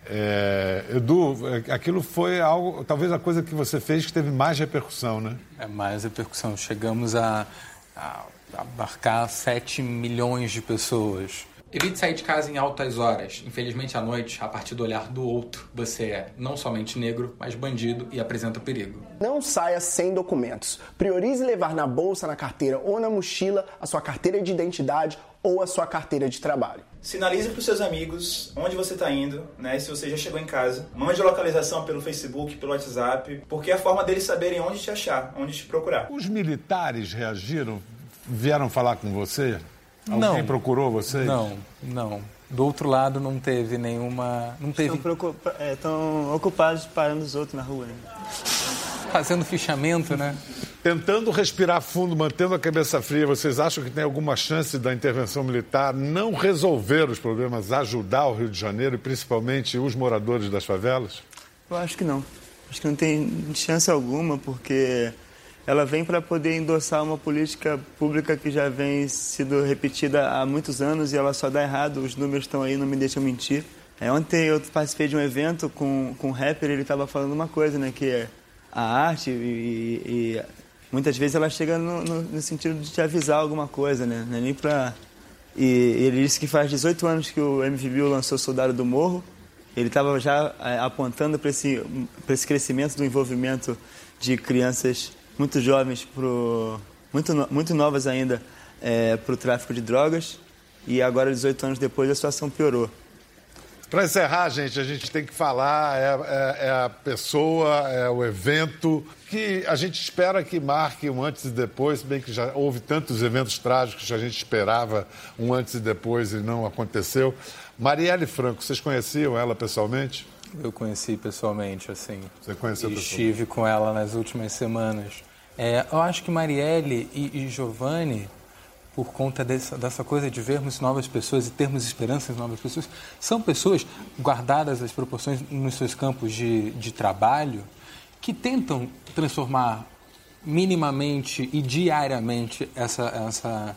Eh, Edu, eh, aquilo foi algo, talvez a coisa que você fez que teve mais repercussão, né? É mais repercussão. Chegamos a, a abarcar 7 milhões de pessoas. Evite sair de casa em altas horas. Infelizmente, à noite, a partir do olhar do outro, você é não somente negro, mas bandido e apresenta perigo. Não saia sem documentos. Priorize levar na bolsa, na carteira ou na mochila a sua carteira de identidade ou a sua carteira de trabalho. Sinalize para os seus amigos onde você está indo, né? Se você já chegou em casa. Mande a localização pelo Facebook, pelo WhatsApp, porque é a forma deles saberem onde te achar, onde te procurar. Os militares reagiram? Vieram falar com você? Alguém Não. procurou vocês? Não, não. Do outro lado não teve nenhuma. Não teve. Estão, é, estão ocupados parando os outros na rua. Né? Fazendo fichamento, né? Tentando respirar fundo, mantendo a cabeça fria, vocês acham que tem alguma chance da intervenção militar não resolver os problemas, ajudar o Rio de Janeiro e principalmente os moradores das favelas? Eu acho que não. Acho que não tem chance alguma, porque ela vem para poder endossar uma política pública que já vem sido repetida há muitos anos e ela só dá errado. Os números estão aí, não me deixam mentir. É, ontem eu participei de um evento com, com um rapper, ele estava falando uma coisa, né, que é a arte e, e muitas vezes ela chega no, no- no sentido de te avisar alguma coisa, né, é nem para... E ele disse que faz 18 anos que o MVBio lançou Soldado do Morro, ele estava já é, apontando para esse, esse crescimento do envolvimento de crianças muito jovens, pro, muito, muito novas ainda, para o tráfico de drogas. E agora, 18 anos depois, a situação piorou. Para encerrar, gente, a gente tem que falar, é, é- é a pessoa, é o evento que a gente espera que marque um antes e depois, bem que já houve tantos eventos trágicos que a gente esperava um antes e depois e não aconteceu. Marielle Franco, vocês conheciam ela pessoalmente? Eu conheci pessoalmente, assim. Você conheceu e? Estive com ela nas últimas semanas. É, eu acho que Marielle e, e Giovanni, por conta dessa, dessa coisa de vermos novas pessoas e termos esperança em novas pessoas, são pessoas guardadas as proporções nos seus campos de, de trabalho que tentam transformar minimamente e diariamente essa, essa,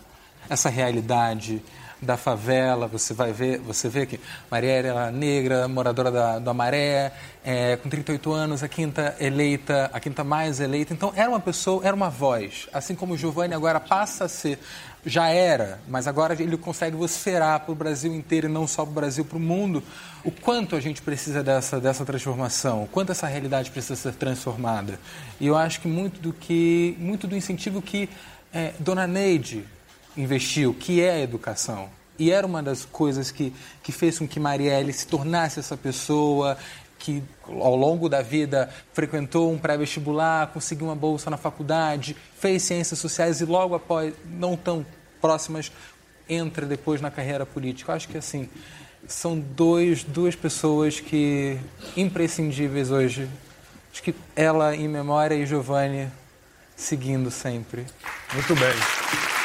essa realidade da favela, você vai ver, você vê que Marielle ela é negra, moradora da, da Maré, é, com 38 anos, a quinta eleita, a quinta mais eleita. Então era uma pessoa, era uma voz, assim como o Giovanni agora passa a ser, já era, mas agora ele consegue vociferar para o Brasil inteiro e não só para o Brasil, para o mundo, o quanto a gente precisa dessa, dessa transformação, o quanto essa realidade precisa ser transformada. E eu acho que muito do que, muito do incentivo que é, Dona Neide investiu, que é a educação. E era uma das coisas que, que fez com que Marielle se tornasse essa pessoa que, ao longo da vida, frequentou um pré-vestibular, conseguiu uma bolsa na faculdade, fez ciências sociais e logo após, não tão próximas, entra depois na carreira política. Eu acho que, assim, são dois, duas pessoas que imprescindíveis hoje. Acho que ela em memória e Giovanni seguindo sempre. Muito bem.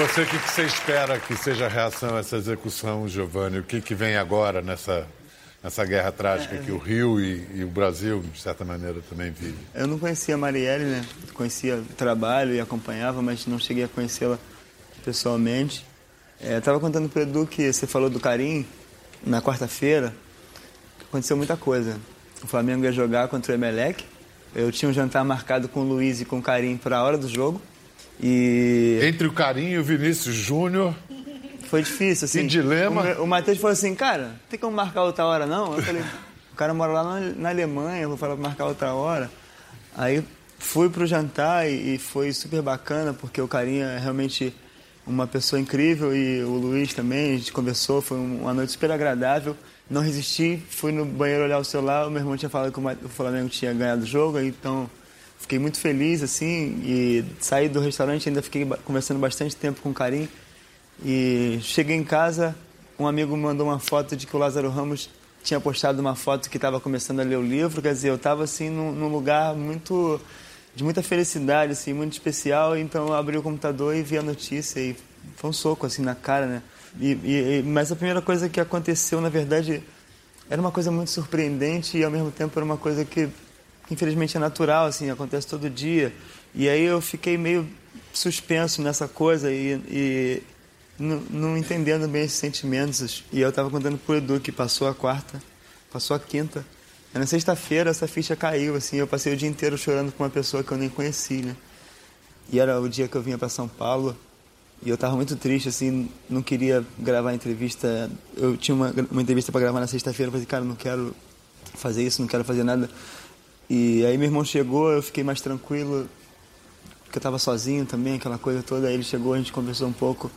Você, o que, que você espera que seja a reação a essa execução, Giovanni? O que, que vem agora nessa, nessa guerra trágica que o Rio e, e o Brasil, de certa maneira, também vivem? Eu não conhecia a Marielle, né? Conhecia o trabalho e acompanhava, mas não cheguei a conhecê-la pessoalmente. É, eu estava contando para o Edu que você falou do Carim na quarta-feira. Aconteceu muita coisa. O Flamengo ia jogar contra o Emelec. Eu tinha um jantar marcado com o Luiz e com o Carim para a hora do jogo. E Entre o Carinho e o Vinícius Júnior, foi difícil, assim. Que dilema. O, o Matheus falou assim, cara, tem como marcar outra hora, não? Eu falei, o cara mora lá na, na Alemanha, eu vou falar pra marcar outra hora. Aí fui pro jantar e, e foi super bacana, porque o Carinha é realmente uma pessoa incrível e o Luiz também, a gente conversou, foi uma noite super agradável. Não resisti, fui no banheiro olhar o celular, o meu irmão tinha falado que o Flamengo tinha ganhado o jogo, então fiquei muito feliz, assim, e saí do restaurante, ainda fiquei conversando bastante tempo com o Carinho. E cheguei em casa, um amigo me mandou uma foto de que o Lázaro Ramos tinha postado uma foto que estava começando a ler o livro, quer dizer, eu estava assim num, num, lugar muito de muita felicidade, assim, muito especial, então eu abri o computador e vi a notícia e foi um soco assim na cara, né? E, e, mas a primeira coisa que aconteceu, na verdade, era uma coisa muito surpreendente e ao mesmo tempo era uma coisa que infelizmente é natural, assim, acontece todo dia. E aí eu fiquei meio suspenso nessa coisa e, e não, entendendo bem esses sentimentos. E eu estava contando pro Edu que passou a quarta, passou a quinta. E na sexta-feira essa ficha caiu, assim, eu passei o dia inteiro chorando com uma pessoa que eu nem conheci, né? E era o dia que eu vinha para São Paulo e eu estava muito triste, assim, não queria gravar a entrevista. Eu tinha uma, uma entrevista para gravar na sexta-feira, eu falei, cara, não quero fazer isso, não quero fazer nada. E aí meu irmão chegou, eu fiquei mais tranquilo, porque eu estava sozinho também, aquela coisa toda. Aí ele chegou, a gente conversou um pouco.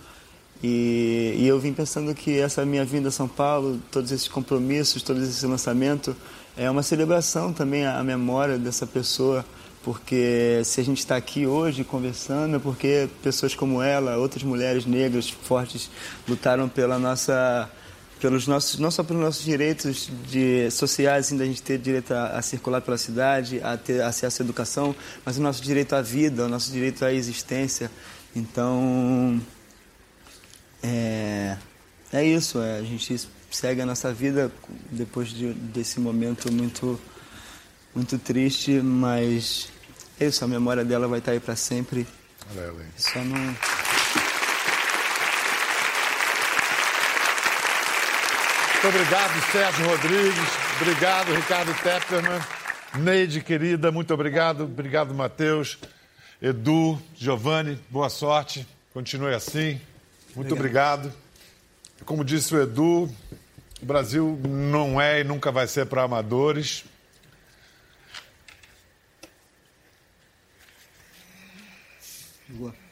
E, e, eu vim pensando que essa minha vinda a São Paulo, todos esses compromissos, todo esse lançamento, é uma celebração também à memória dessa pessoa, porque se a gente está aqui hoje conversando é porque pessoas como ela, outras mulheres negras fortes, lutaram pela nossa pelos nossos não só pelos nossos direitos de sociais assim, da gente ter direito a, a, circular pela cidade a ter acesso à educação mas o nosso direito à vida o nosso direito à existência então é, é isso, é, a gente segue a nossa vida depois de, desse momento muito, muito triste, mas é isso, a memória dela vai estar aí para sempre. Aleluia. Só não. Muito obrigado, Sérgio Rodrigues. Obrigado, Ricardo Tepperman. Neide, querida, muito obrigado. Obrigado, Matheus. Edu, Giovanni, boa sorte. Continue assim. Muito obrigado. obrigado. Como disse o Edu, o Brasil não é e nunca vai ser para amadores. Boa.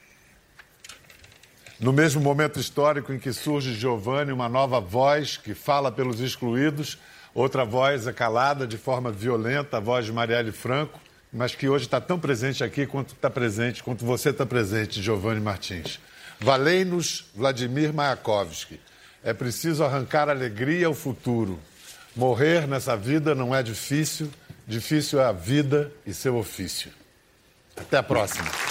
No mesmo momento histórico em que surge Giovanni, uma nova voz que fala pelos excluídos, outra voz é calada de forma violenta, a voz de Marielle Franco, mas que hoje está tão presente aqui quanto está presente, quanto você está presente, Giovanni Martins. Valei-nos Vladimir Mayakovsky. É preciso arrancar alegria ao futuro. Morrer nessa vida não é difícil, difícil é a vida e seu ofício. Até a próxima.